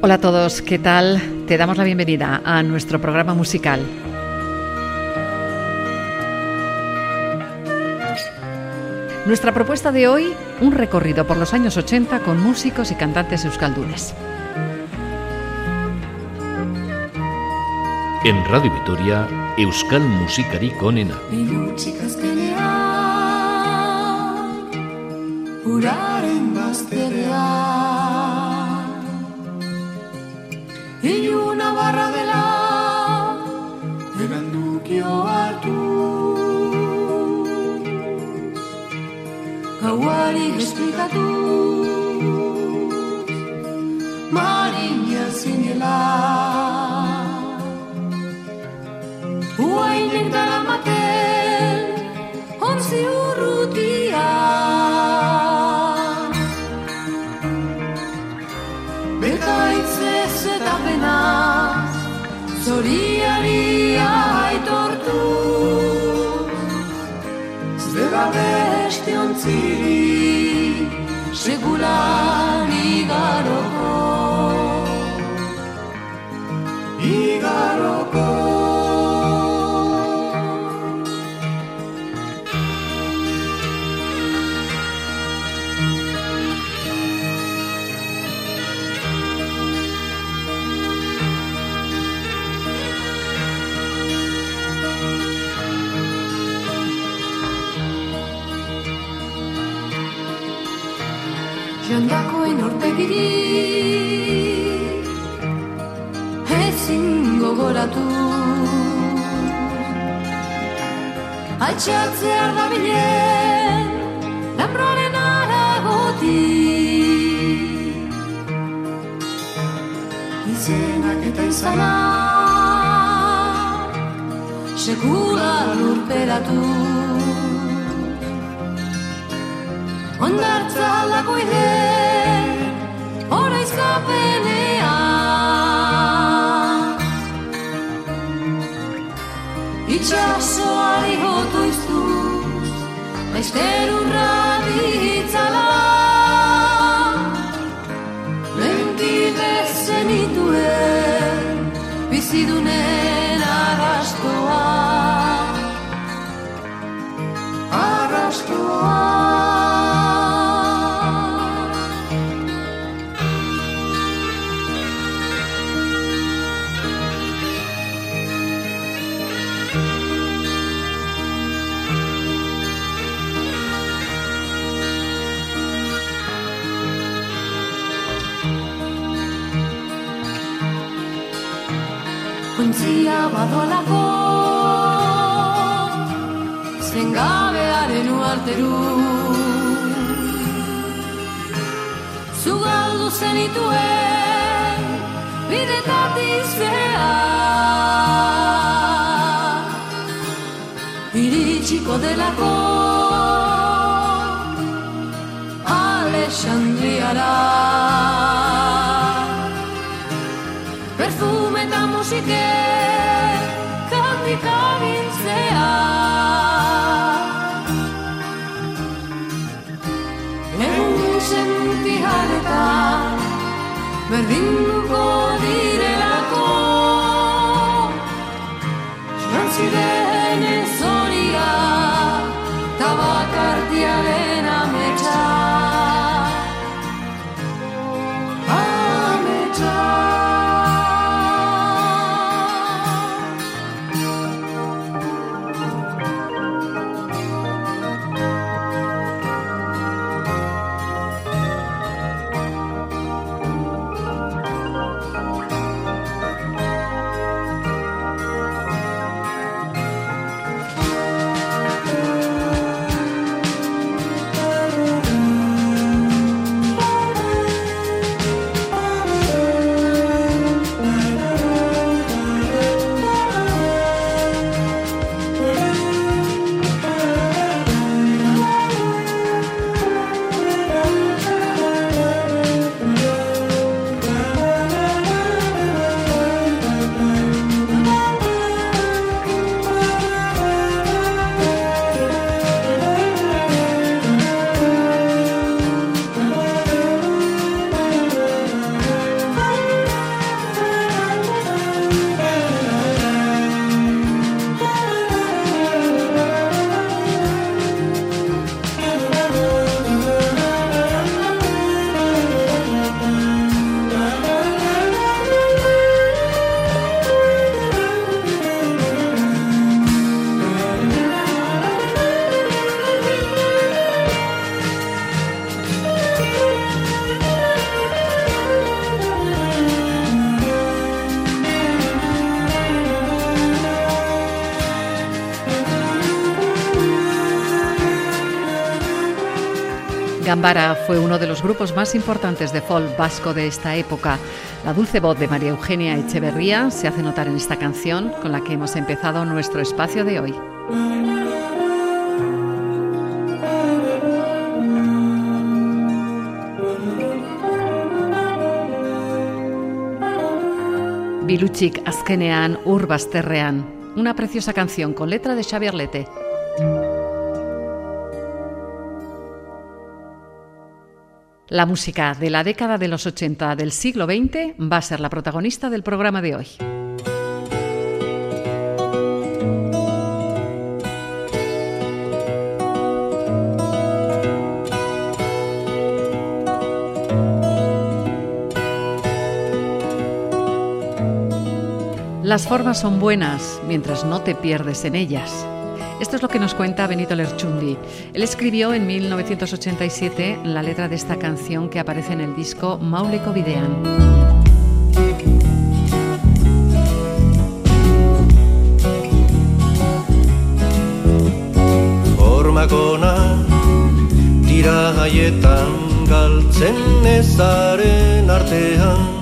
Hola a todos, ¿qué tal? Te damos la bienvenida a nuestro programa musical. Nuestra propuesta de hoy, un recorrido por los años 80 con músicos y cantantes euskaldunes. En Radio Vitoria, Euskal Musikari konena. Esplikatu Marina zinela. Uainek daramaten Ontzi urrutia. Bekaitzez eta penaz Zoriari aitortu. Zera beste ontziri segula. Jandakoen orpegiri Ezin gogoratu. Altxeatzear da bilen Lambraren aragoti Izenak eta izana Sekula lurperatu Ondartza aldako ide Horaizkapenea Itxasoari hotu iztuz badolako Zengabearen uarteru Zugaldu zenituen Bidetatik zea Iritsiko delako Alexandriara. Perfume eta musike Berlin Gambara fue uno de los grupos más importantes de folk vasco de esta época. La dulce voz de María Eugenia Echeverría se hace notar en esta canción con la que hemos empezado nuestro espacio de hoy. Biluchik azkenean Urbasterrean, una preciosa canción con letra de Xavier Lete. La música de la década de los 80 del siglo XX va a ser la protagonista del programa de hoy. Las formas son buenas mientras no te pierdes en ellas. Esto es lo que nos cuenta Benito Lerchundi. Él escribió en 1987 la letra de esta canción que aparece en el disco Mauleko Videan. Formakona tira haietan galtzen ezaren artean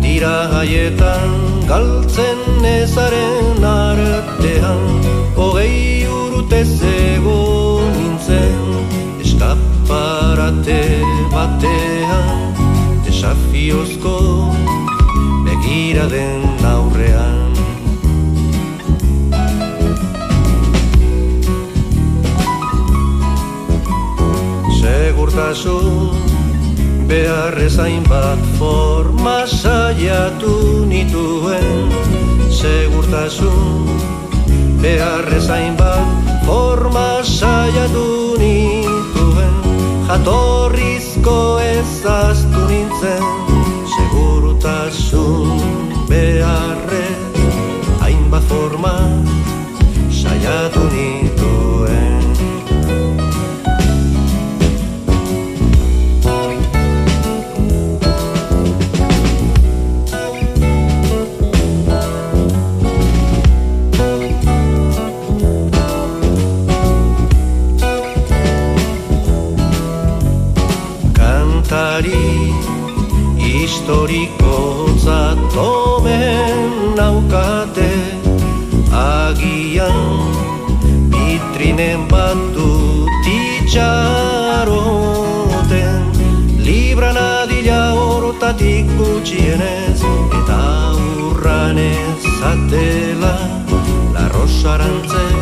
tira galtzen ezaren artean hogei urte zego nintzen eskaparate batean. Desafiozko begira den aurrean. Segurtasun beharrezain bat forma saiatu nituen. Segurtasun beharrezain bat forma saiatu nituen. Jatorrizko ezaztu nintzen segurtasun beharre hainbat forma saiatu nituen historiko zatomen naukate. Agian vitrinen bat dut itxaroten libran adila hortatik gutxienez eta urran ezatela la rosarantzek azken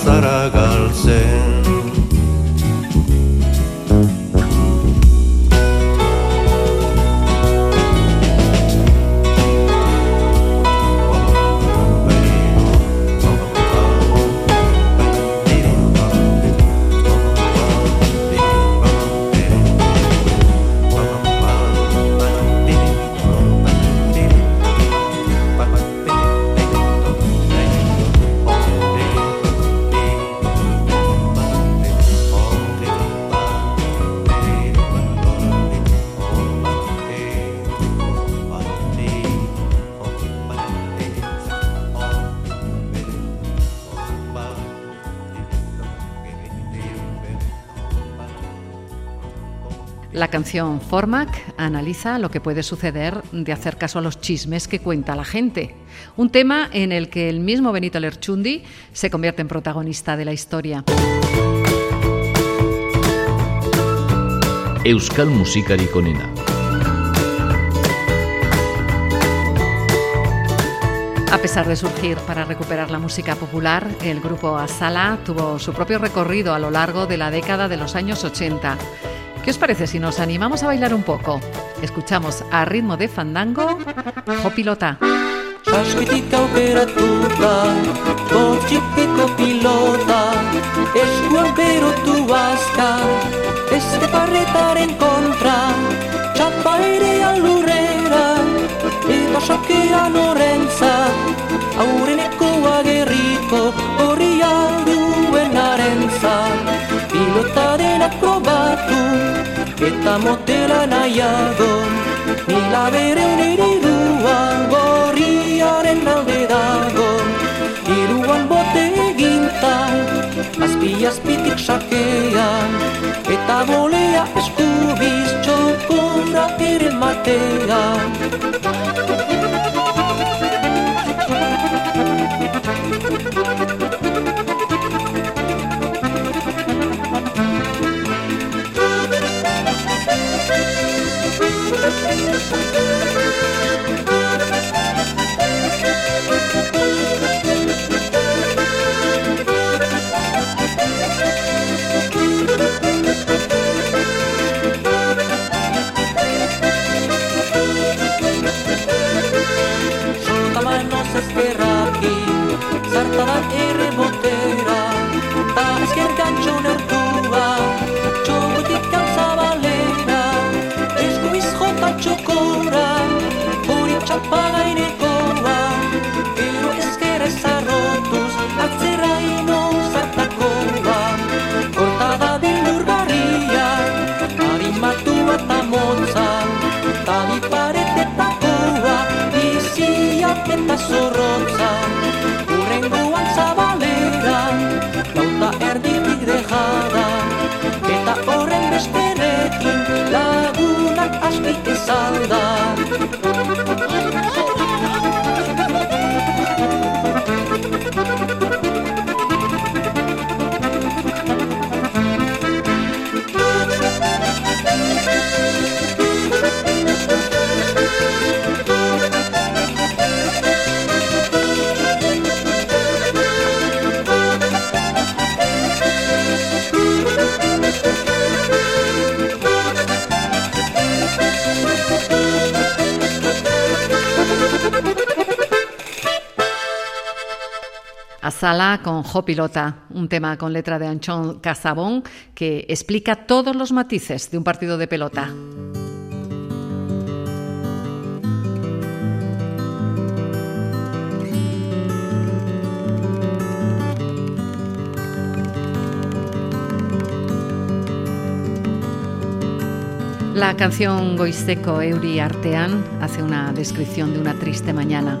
ez bazara galtzen Formac analiza lo que puede suceder de hacer caso a los chismes que cuenta la gente. Un tema en el que el mismo Benito Lerchundi se convierte en protagonista de la historia. Euskal Musikari Konena. A pesar de surgir para recuperar la música popular, el grupo Asala tuvo su propio recorrido a lo largo de la década de los años 80. ¿Qué os parece si nos animamos a bailar un poco? Escuchamos a ritmo de fandango Jopilota. Šaškitika opera tuta, kočipiko pilota, es guambero tu vasca, es que parretar en contra, chapaire alurera, eta sokean orentza, aureneko eta motela nahiago, nila bere uniriduan, gorriaren alde dago, iruan bote egintan, azpi azpitik sakean, eta bolea eskubiz txokora ere matean. Música Azala con Jopilota, un tema con letra de Anchón Casabón que explica todos los matices de un partido de pelota. La canción Goiseco Euri Artean hace una descripción de una triste mañana.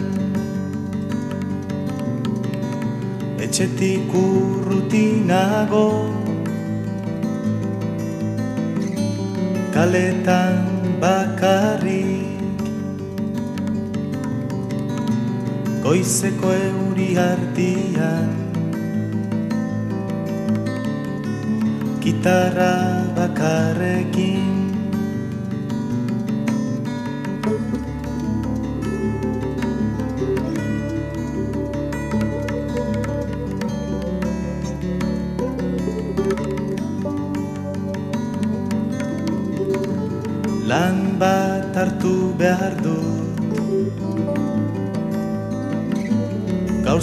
Etxetik urrutinago kaletan bakarrik. Goizeko euri artian Gitarra bakarrekin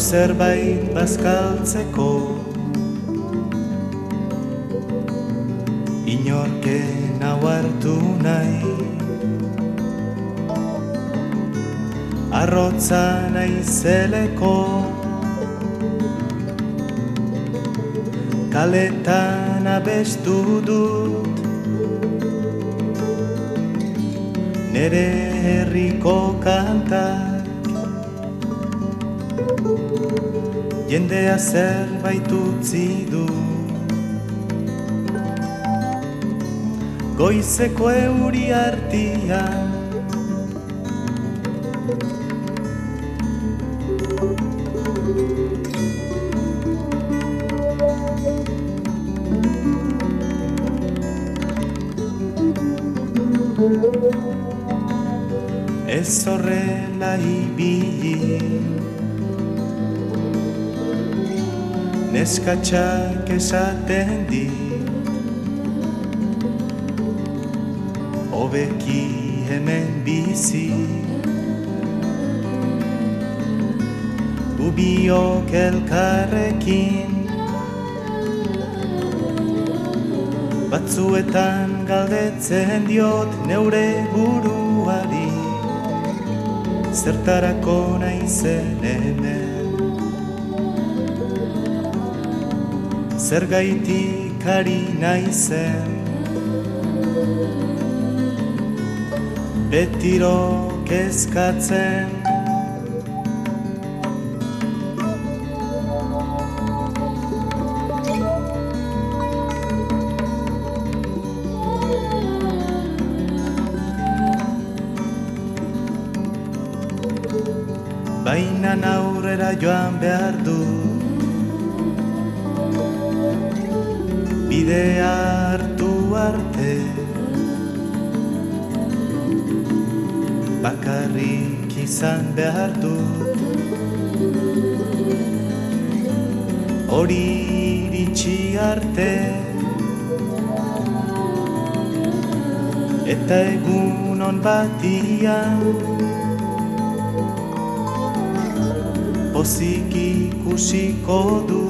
zerbait bazkaltzeko. Inorken hartu nahi. Arrotza naizeleko kaletan abestu dut. Nere herriko kantak jendea zerbait utzi du. Goizeko euri artian. Ez horrela ibili Neskatxak esaten di. Obeki hemen bizi. Gubiok elkarrekin. Batzuetan galdetzen diot neure buruari. Zertarako naizen hemen Zergaitik ari naizen Betiro kezkatzen batian pozik ikusiko du.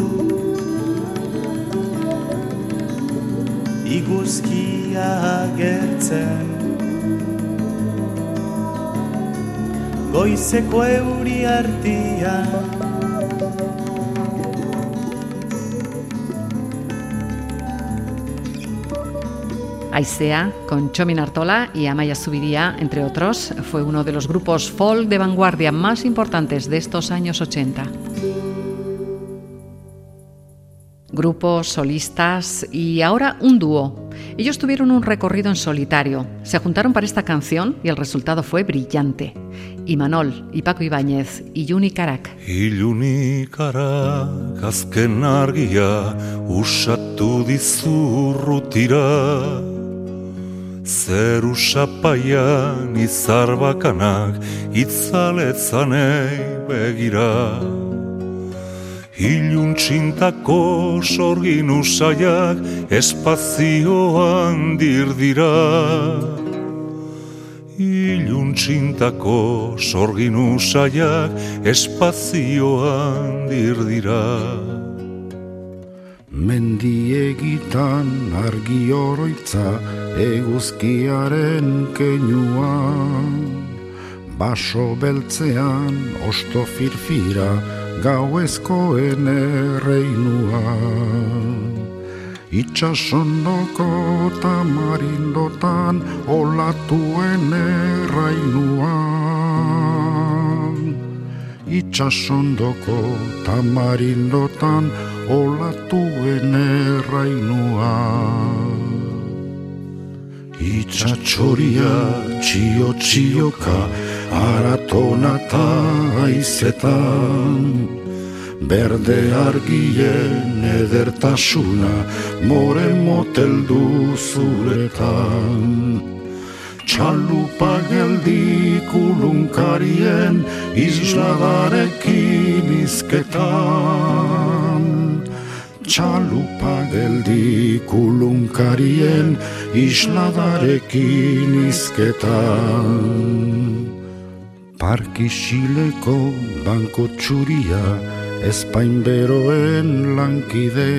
Iguzkia agertzen. Goizeko euri artian Aisea, con Chomin Artola y Amaya Zubiría, entre otros, fue uno de los grupos folk de vanguardia más importantes de estos años 80. Grupos, solistas y ahora un dúo. Ellos tuvieron un recorrido en solitario, se juntaron para esta canción y el resultado fue brillante. Imanol, y Paco Ibáñez y Juni Karak. Zeru sapaian izar bakanak itzaletzanei begira. Ilun txintako sorgin usaiak espazioan dirdira Ilun txintako sorgin usaiak espazioan dirdira Mendiegitan argi oroitza eguzkiaren keinuan Baso beltzean osto firfira gauezkoen erreinuan. Itxasondoko tamarindotan olatuen errainuan Itxasondoko tamarindotan olatuen errainuan Itxatxoria txio txioka aratona eta aizetan Berde argien edertasuna more moteldu zuretan Txalupa geldi kulunkarien isladarekin izketan Txalupa geldi kulunkarien isladarekin izketan Parkisileko banko txuria Espain beroen lankide.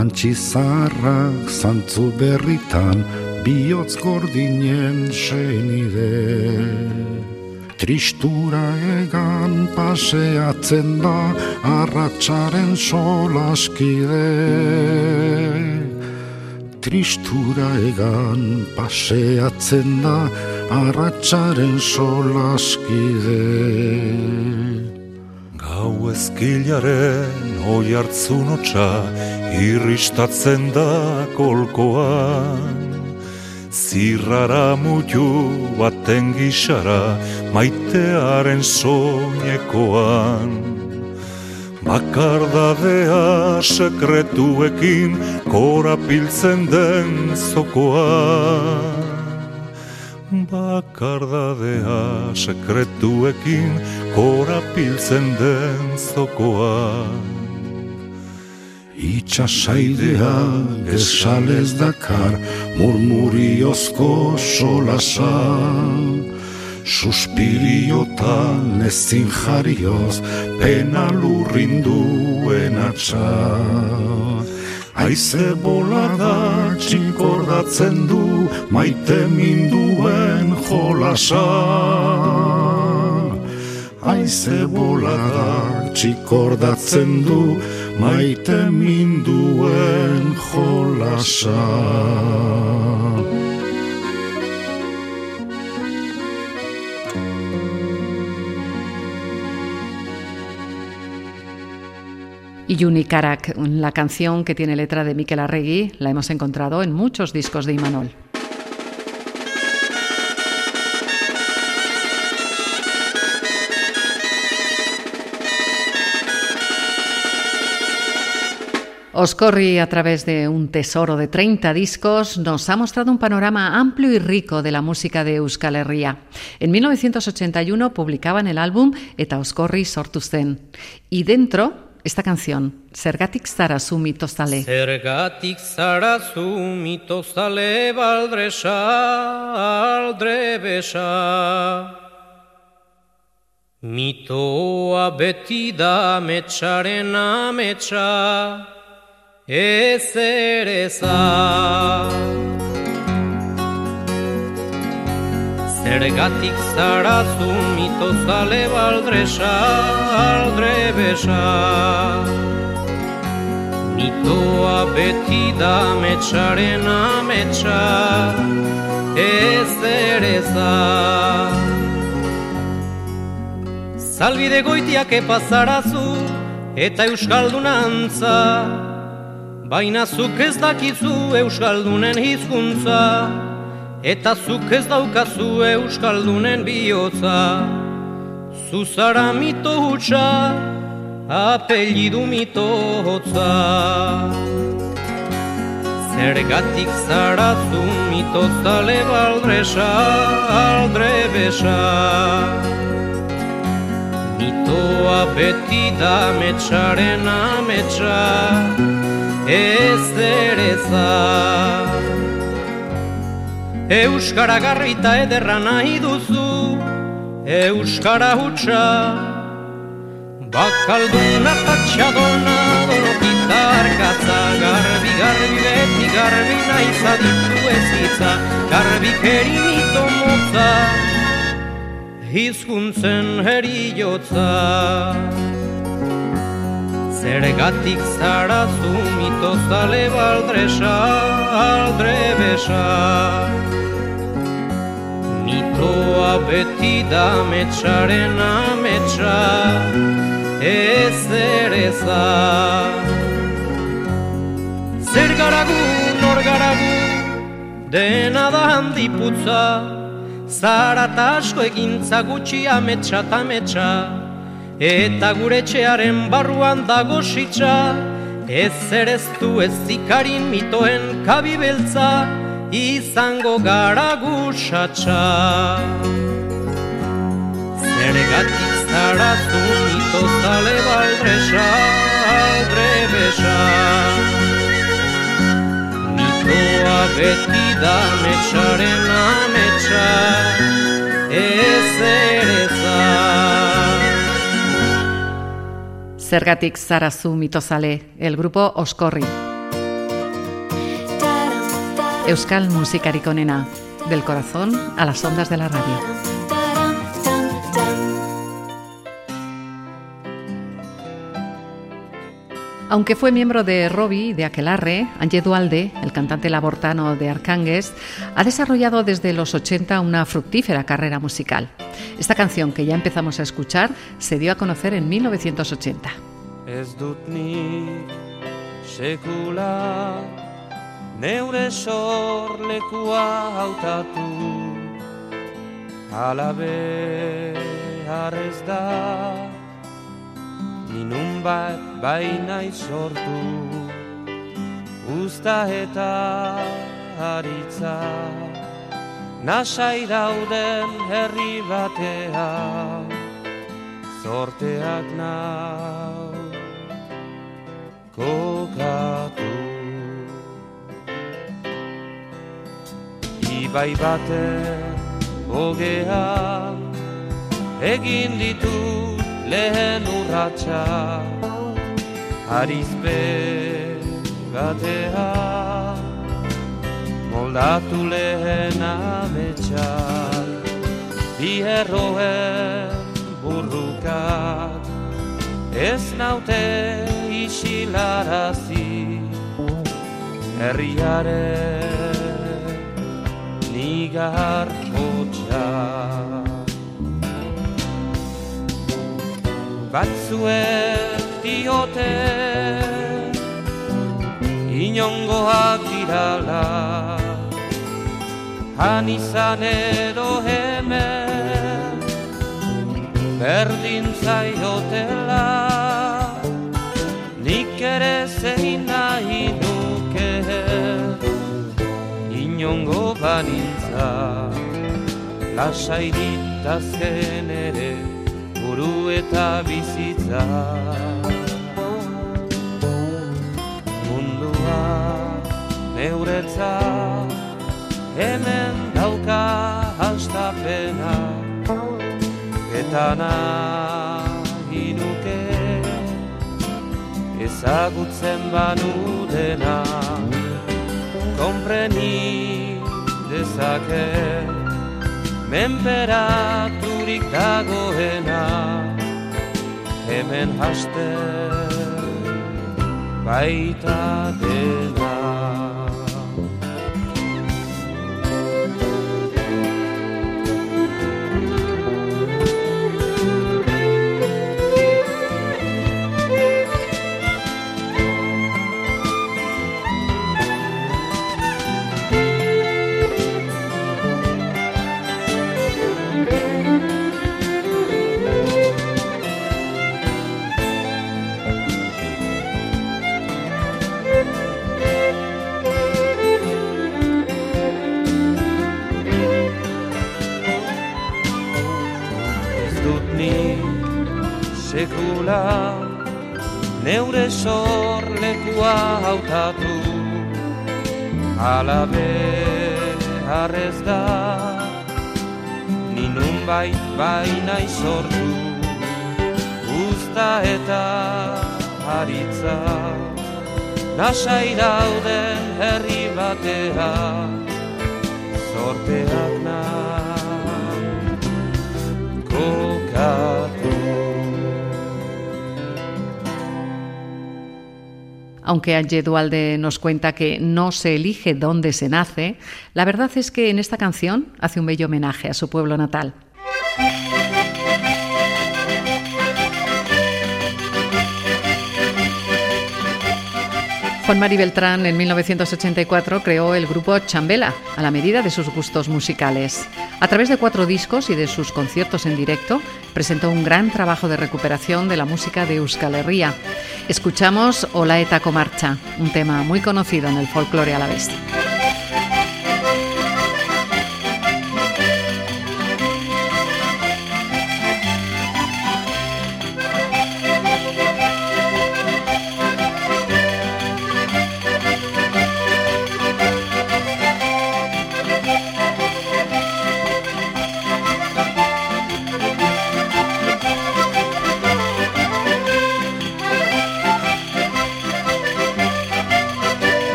Antxi zarrak zantzu berritan Biotz gordinen senide Tristura egan paseatzen da arratsaren solaskide. Tristura egan paseatzen da arratsaren solaskide. Gau ezkilaren oi hartzun otxa irristatzen da kolkoan Zirrara mutu baten gixara maitearen soinekoan. Bakardadea sekretuekin korapiltzen den zokoan. Bakardadea sekretuekin korapiltzen den zokoan Itxasaidea gesalez dakar murmuriozko solasa Suspiriotan ezin jarioz pena lurrinduen atxa Aize bolada txikordatzen du maite minduen jolasa Aize bolada txikordatzen maite minduen jolasa. La canción que tiene letra de Miquel Arregui, la hemos encontrado en muchos discos de Imanol. Oscorri, a través de un tesoro de 30 discos, nos ha mostrado un panorama amplio y rico de la música de Euskal Herria. En 1981 publicaban el álbum Eta Oscorri sortu zen. Y dentro, esta canción, Zergatik zara zu mitozale. Zergatik zara zu mitozale baldresa, aldrebesa. Mitoa beti da metxaren ametsa, ez ere Zergatik zara zu mito zale baldresa, aldre besa Mitoa beti da metxaren ametsa, ez ere Zalbide goitiak epazarazu eta euskaldunantza Baina zuk ez dakizu euskaldunen hizkuntza Eta zuk ez daukazu euskaldunen bihotza. Zuzara mito hutsa, apellidu mito hotza. Zergatik zara zu mito zale baldresa, aldre besa Mitoa beti da metxaren ametsa ez dereza. Euskara garrita ederra nahi duzu Euskara hutsa. Bakalduna patxadona dorokitar katza Garbi, garbi, beti garbi nahi zaditu ezitza Garbi keri mito motza Hizkuntzen heri jotza Zergatik zara zu mito zale baldresa aldre besa Mitoa beti da metxaren ametsa ez ereza Zer garagu, nor garagu, dena da handiputza. Zara tasko egintza gutxi ametsa ametsa eta gure txearen barruan dago sitxa, ez ere ez du ez zikarin mitoen kabibeltza, izango gara gusatxa. Zergatik zara zu mito zale baldresa, aldre besa. Mitoa beti da metxaren ametsa, ez ere Zergatik zarazu mitozale, el grupo Oskorri. Euskal musikarik onena, del corazón a las ondas de la radio. Aunque fue miembro de Robbie de Aquelarre, Angie Dualde, el cantante labortano de Arcánguez, ha desarrollado desde los 80 una fructífera carrera musical. Esta canción que ya empezamos a escuchar se dio a conocer en 1980. Ez dut nik sekula neure Ninun bat baina sortu Usta eta haritza Nasai dauden herri batea Zorteak nau kokatu. Ibai bate hogea Egin ditut lehen urratxa Arizpe batea Moldatu lehen ametsa Bi herroen burrukat Ez naute isilarazi. Herriaren nigar hotxak batzuek diote inongoak dirala. Han izan edo hemen berdin zaiotela. Nik ere zein nahi nuke inongo banintza. Lasai ditazken ere buru eta bizitza. Mundua neuretza hemen dauka hastapena eta nahi nuke ezagutzen banu dena kompreni dezake menperaturik dagoena hemen haste baita dena sekula neure sorlekua hautatu. Alabe harrez da ninun bai baina sortu usta eta haritza nasai dauden herri batea sorteak nahi Aunque Angie Dualde nos cuenta que no se elige dónde se nace, la verdad es que en esta canción hace un bello homenaje a su pueblo natal. Juan Mari Beltrán en 1984 creó el grupo Chambela a la medida de sus gustos musicales. A través de cuatro discos y de sus conciertos en directo, presentó un gran trabajo de recuperación de la música de Euskal Herria. Escuchamos Olaetako Marcha, un tema muy conocido en el folclore alavés.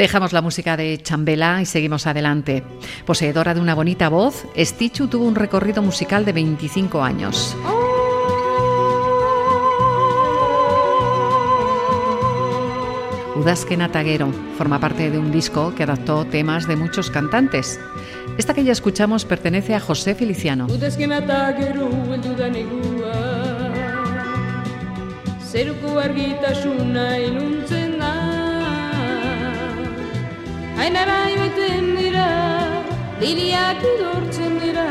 Dejamos la música de Chambela y seguimos adelante. Poseedora de una bonita voz, Stichu tuvo un recorrido musical de 25 años. Udazken Ataguero forma parte de un disco que adaptó temas de muchos cantantes. Esta que ya escuchamos pertenece a José Feliciano. Ainara ibeten dira Liliak idortzen dira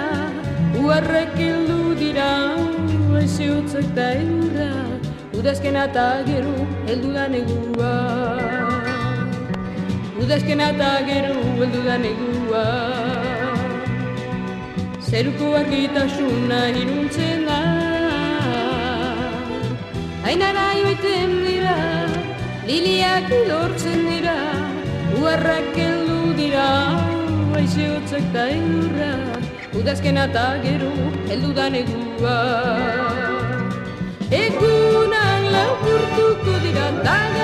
Uarrek heldu dira Aize hotzak da eurra Udazken eta gero heldu da negua. Udazken eta gero heldu da negua. Zeruko argitasuna iruntzen da. Ainara joiten dira Liliak idortzen dira Uarrak heldu dira Aize hotzak da eurra Udazken eta gero heldu da negua. Egunak lapurtuko dira, dagaba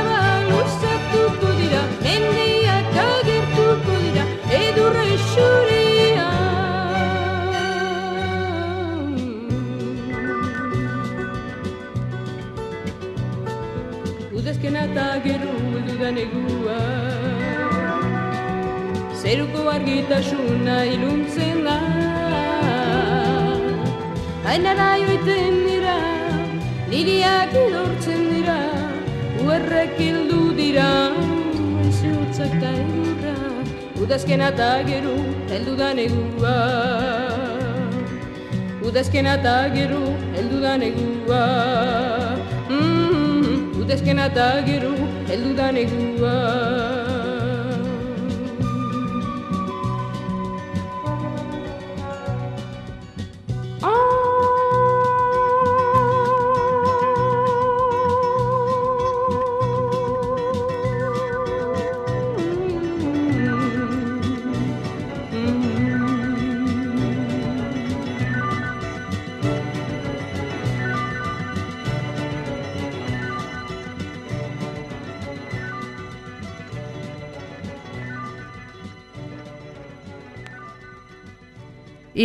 udazken eta gero, heldu da negua. Udazken eta gero, heldu da negua. Mm, udazken eta gero, heldu da negua.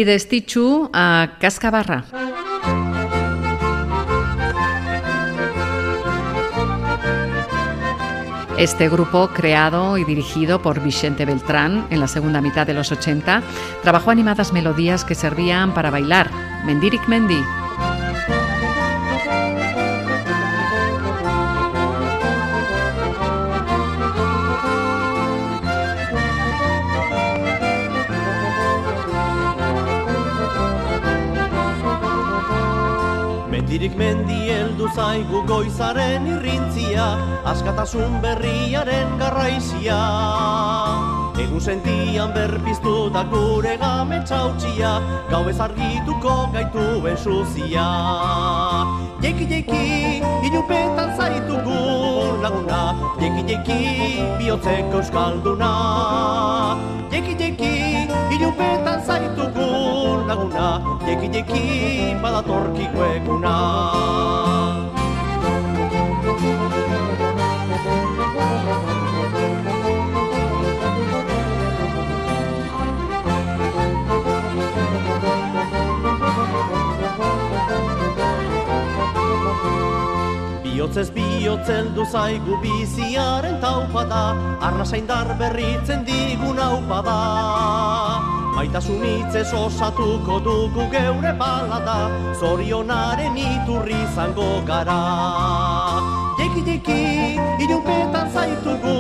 Y de Stichu a Cascabarra. Este grupo, creado y dirigido por Vicente Beltrán en la segunda mitad de los 80, trabajó animadas melodías que servían para bailar. Mendirik Mendi. Mendirik mendi heldu zaigu goizaren irrintzia, askatasun berriaren garraizia. Egun sentian berpiztu da gure game txautxia, gau ez argituko gaituen suzia. Jeki jeki, inupetan zaitugu laguna, jeki jeki, bihotzeko euskalduna. Jeki jeki, inupetan zaitugu laguna, jeki jeki, badatorkiko eguna. Bihotzez bihotzel du zaigu biziaren taupada, arnasaindar berritzen digun aupada. Maitasun hitzez osatuko dugu geure balada, zorionaren iturri zango gara. Jeki jeki, inupetan zaitugu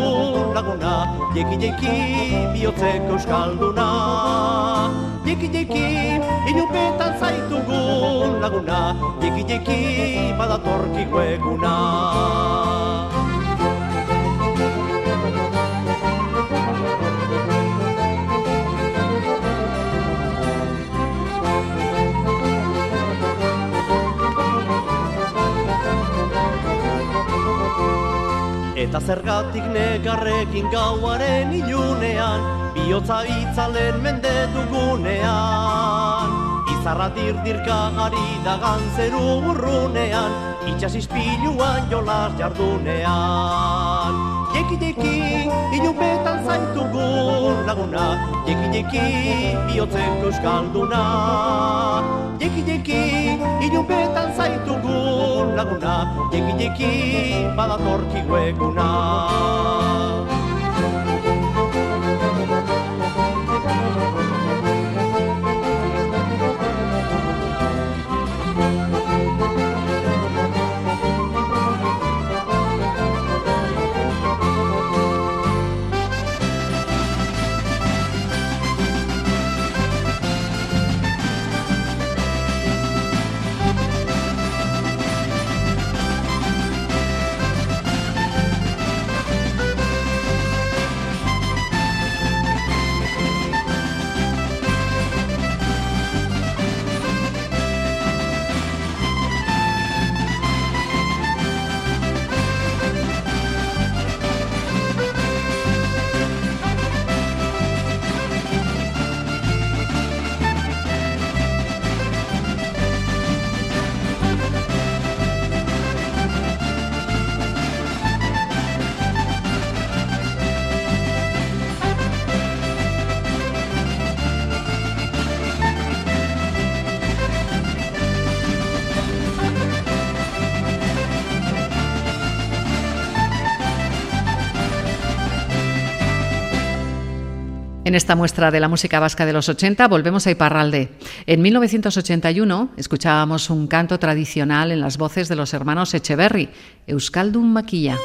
laguna, jeki jeki, bihotzeko euskalduna. Jeki jeki, inupetan zaitugu laguna, jeki jeki, badatorkiko eguna. Eta zergatik negarrekin gauaren ilunean, bihotza itzalen mende dugunean. Izarra dirdirka gari dagan zeru urrunean, itxas ispiluan jolas jardunean. Jeki jeki, inupetan laguna, jeki jeki bihotzeko euskalduna. Jeki jeki ilunpetan zaitugun laguna, jeki jeki badatorkigu eguna. En esta muestra de la música vasca de los 80 volvemos a Iparralde. En 1981 escuchábamos un canto tradicional en las voces de los hermanos Echeverry, Euskaldun Maquilla.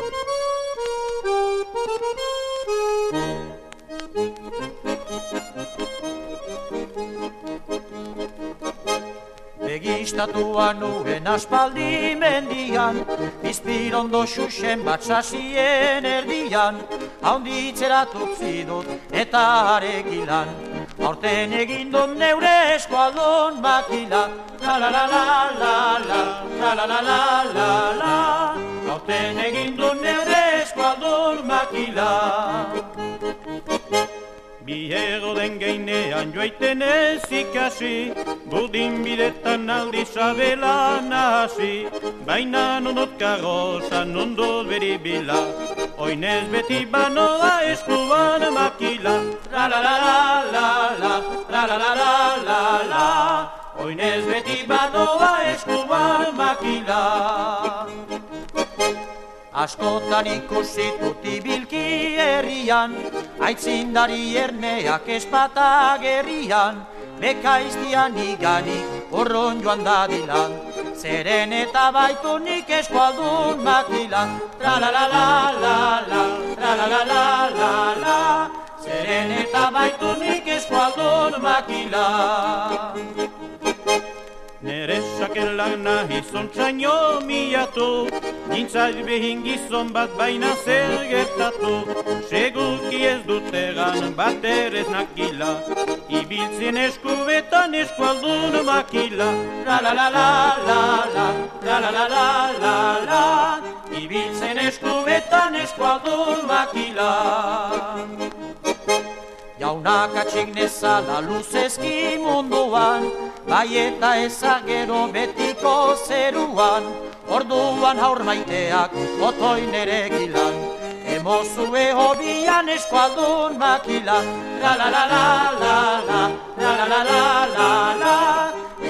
Begiztatua nuen aspaldi mendian Bizpirondo xuxen bat sasien erdian Haunditzeratuk zidut eta aregilan. Horten egin dut neure eskualdon makila La la la la la la La la la la la la. Horten egin dut neure eskualdon makila Biego den geinean joaiten ez ikasi, burdin bidetan aldi sabela nahasi, baina nondot kagoza, nondot beri bila, oinez beti banoa eskuban makila. La la la la la la, la la la la la la, oinez beti banoa eskuban makila. Askotan ikusi dut ibilki herrian, aitzindari erneak espata gerrian, bekaiztian iganik urron joan dadilan. Zeren eta baitu eskualdun makilan, tra la la la la la, tra la la la la la, zeren eta baitu eskualdun makilan. Nere sakelak nahi zontzaino miatu, Nintzaiz behin gizon bat baina zer gertatu, Seguki ez dute gan bat erez nakila, Ibiltzen eskubetan eskualdun makila. La la la la la la, la la la la la la, Ibiltzen eskubetan eskualdun makila. Jaunak atxik nezala luzezki munduan, bai eta ezagero betiko zeruan, orduan haur maiteak otoin ere gilan. Emozue hobian eskualdun makila, la la la la la la, la la la la la la,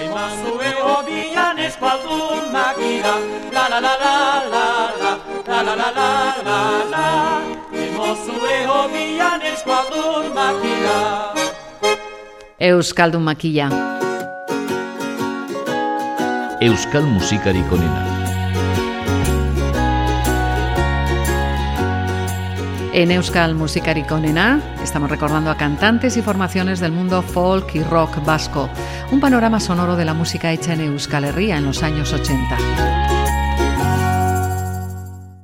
Emozue hobian eskualdun makila, la la la la la la, la la la la la la, Hobian eskualdun makila. Euskaldun Maquilla. Euskal musikarik onena. En Euskal Musikarik Onena estamos recordando a cantantes y formaciones del mundo folk y rock vasco, un panorama sonoro de la música hecha en Euskal Herria en los años 80.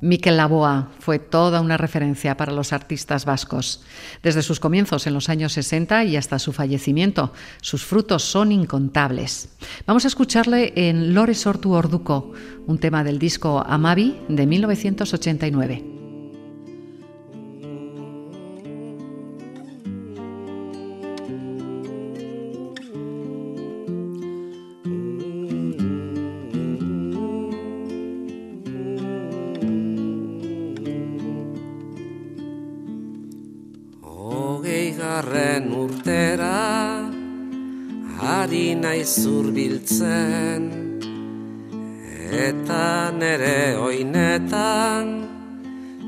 Miquel Laboa fue toda una referencia para los artistas vascos. Desde sus comienzos en los años 60 y hasta su fallecimiento, sus frutos son incontables. Vamos a escucharle en Lore Sortu Orduko, un tema del disco Amabi de 1989. Zurbiltzen. Eta nere oinetan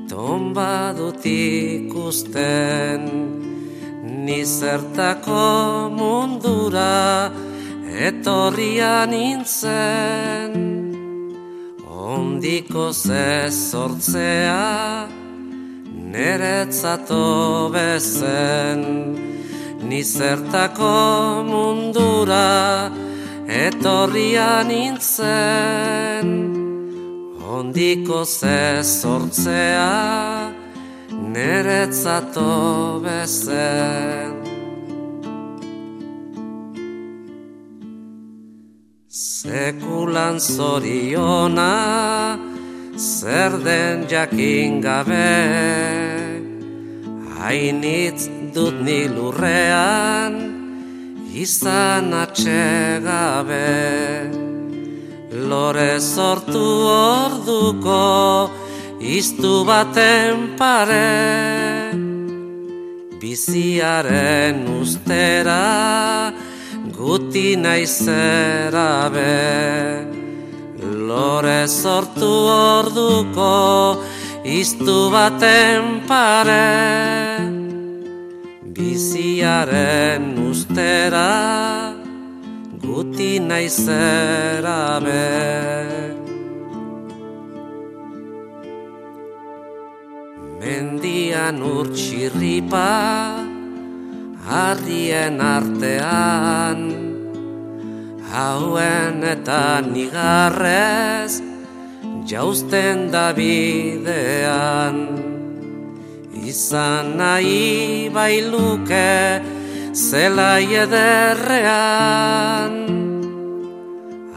Tomba dut ikusten Nizertako mundura Etorrian nintzen. Ondiko ze sortzea Neretzato bezen Nizertako mundura Etorria nintzen. Ondiko ze sortzea Neretzato bezen Sekulan zoriona zer den jakin gabe. Hainitz dut ni lurrean izan atxegabe Lore sortu orduko iztu baten pare. Biziaren ustera guti naizera be Lore sortu orduko iztu baten pare Biziaren ustera guti naizera be. Mendian urtsirripa harrien artean hauen eta nigarrez jausten da bidean izan nahi bailuke zelai ederrean.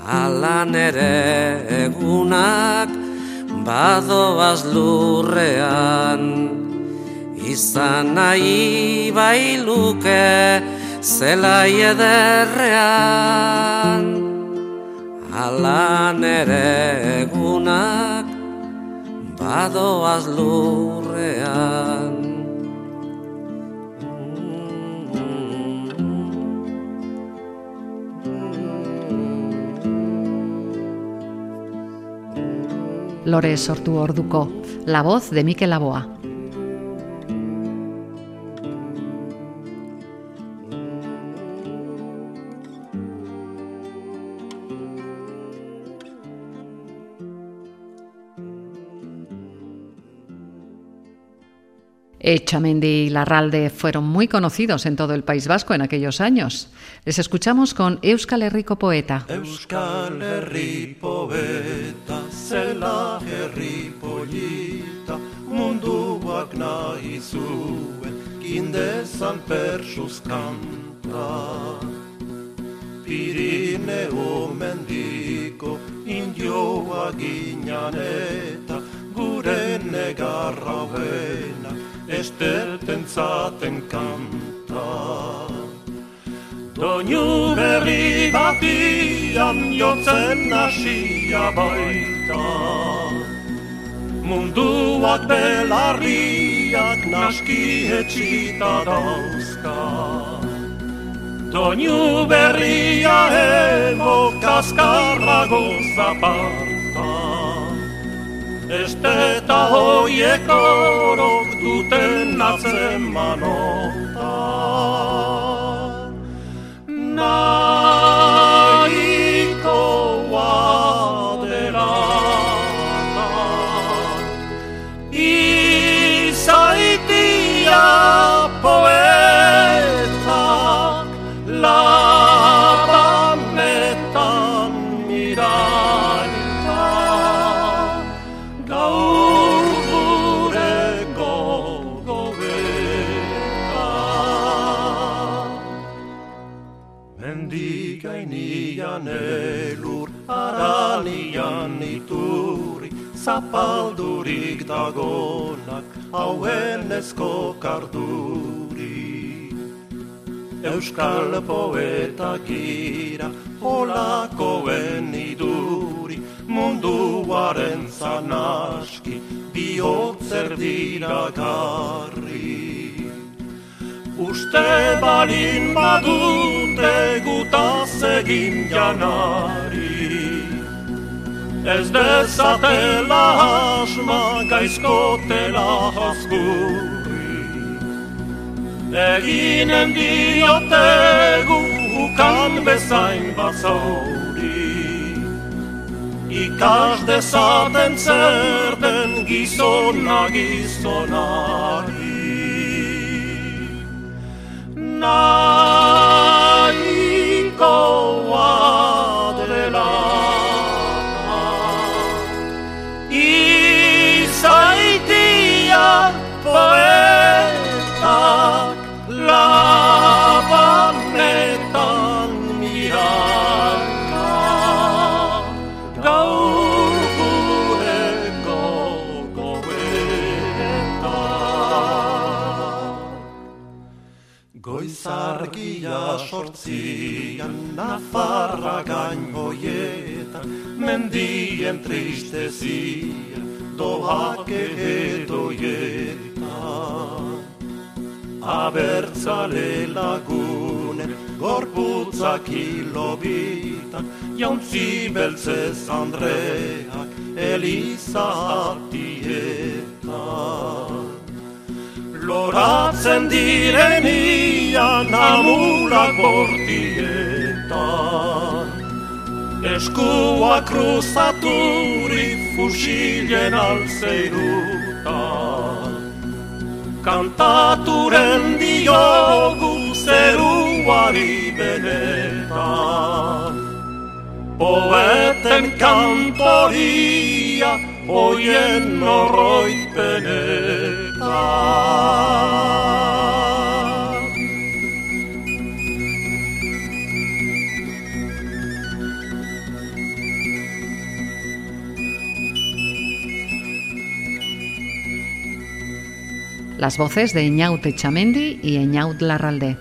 Alan ere egunak badoaz lurrean. Izan nahi bailuke zelai ederrean. Alan ere egunak badoaz lurrean Lore sortu orduko, la voz de Mikel Laboa. Echamendi y Larralde fueron muy conocidos en todo el País Vasco en aquellos años. Les escuchamos con Euskal Herriko Poeta. Euskal Herri poeta, zela herri polita, munduak nahi zuen, kindezan persuz kanta. Pirineo mendiko, indioa ginean eta, gure negarra huena, esteten zaten kanta. Doinu berri batian jotzen hasia baita Munduak belarriak naski etxita dauzka Doinu berria emo kaskarrago zaparta Esteta hoiek orok duten atzemanota nahikoa Mendigainian elur aralian iturri Zapaldurik dagonak hauen ezko karduri. Euskal poeta gira holakoen iduri Munduaren zanaski bihotzer dira garri Uste balin badute gutaz egin janari. Ez dezatela asma gaizkotela haskurri Eginen diotegu ukan bezain bazauri. Ikas dezaten zer den gizona gizonari night. Goizargia sortzian Nafarra gainoietan Mendien tristezia doak egetoietan Abertzale lagunen gorputzak hilobitan Jauntzi beltzez Andreak elizatietan Loratzen direnian amulak bortietan. Eskua kruzaturi fusilen alzeirutan Kantaturen diogu zeruari benetan. Poeten kantoria oien norroitpenetan Las voces de Eñaut Echamendi y Eñaut Larralde.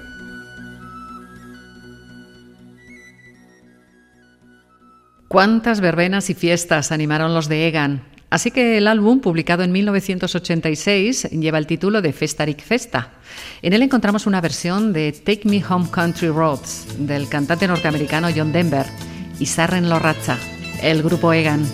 Cuántas verbenas y fiestas animaron los de Egan. Así que el álbum, publicado en 1986, lleva el título de Festarik Festa. En él encontramos una versión de Take Me Home Country Roads del cantante norteamericano John Denver y Sarren Lorratza, el grupo Egan.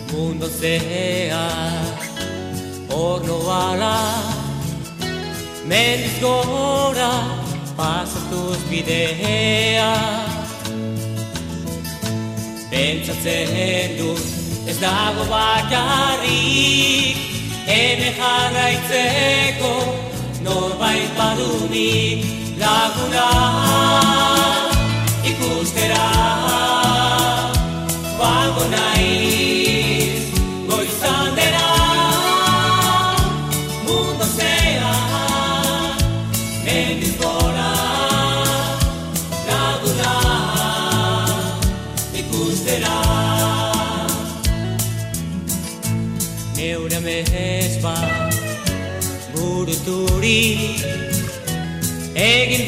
Dut ez dago bakarrik Hene jarraitzeko norbait badunik laguna. Ikustera Joango naiz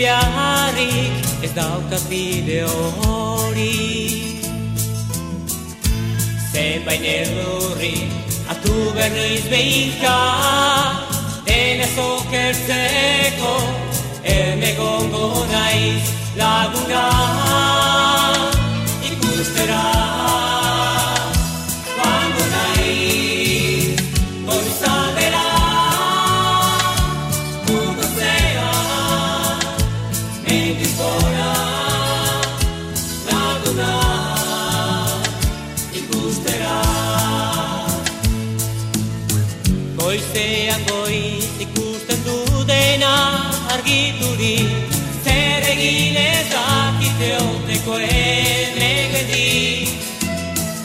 Egin beharrik ez daukat bide hori. Zenbait neurri hartu berriz behinka Dena zokertzeko Eme gongo naiz laguna. Ikustera argituri Zer egin ez dakite oteko emegedi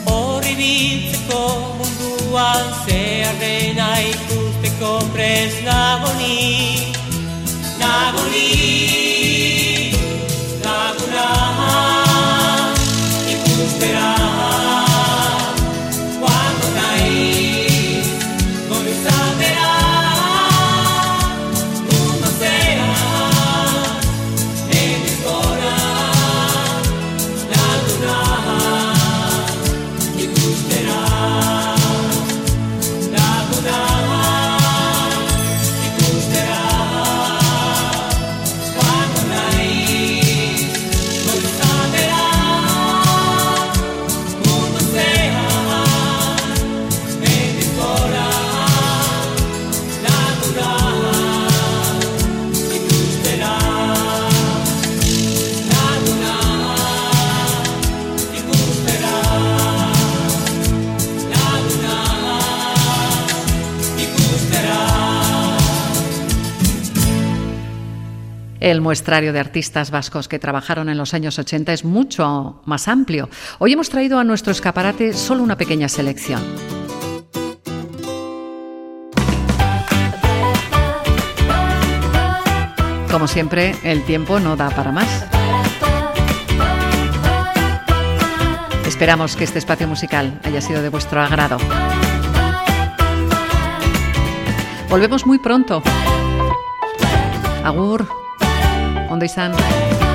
Horri biltzeko munduan zehar dena ikusteko prez nagoni Nagoni El muestrario de artistas vascos que trabajaron en los años 80 es mucho más amplio. Hoy hemos traído a nuestro escaparate solo una pequeña selección. Como siempre, el tiempo no da para más. Esperamos que este espacio musical haya sido de vuestro agrado. Volvemos muy pronto. Agur, ondo izan.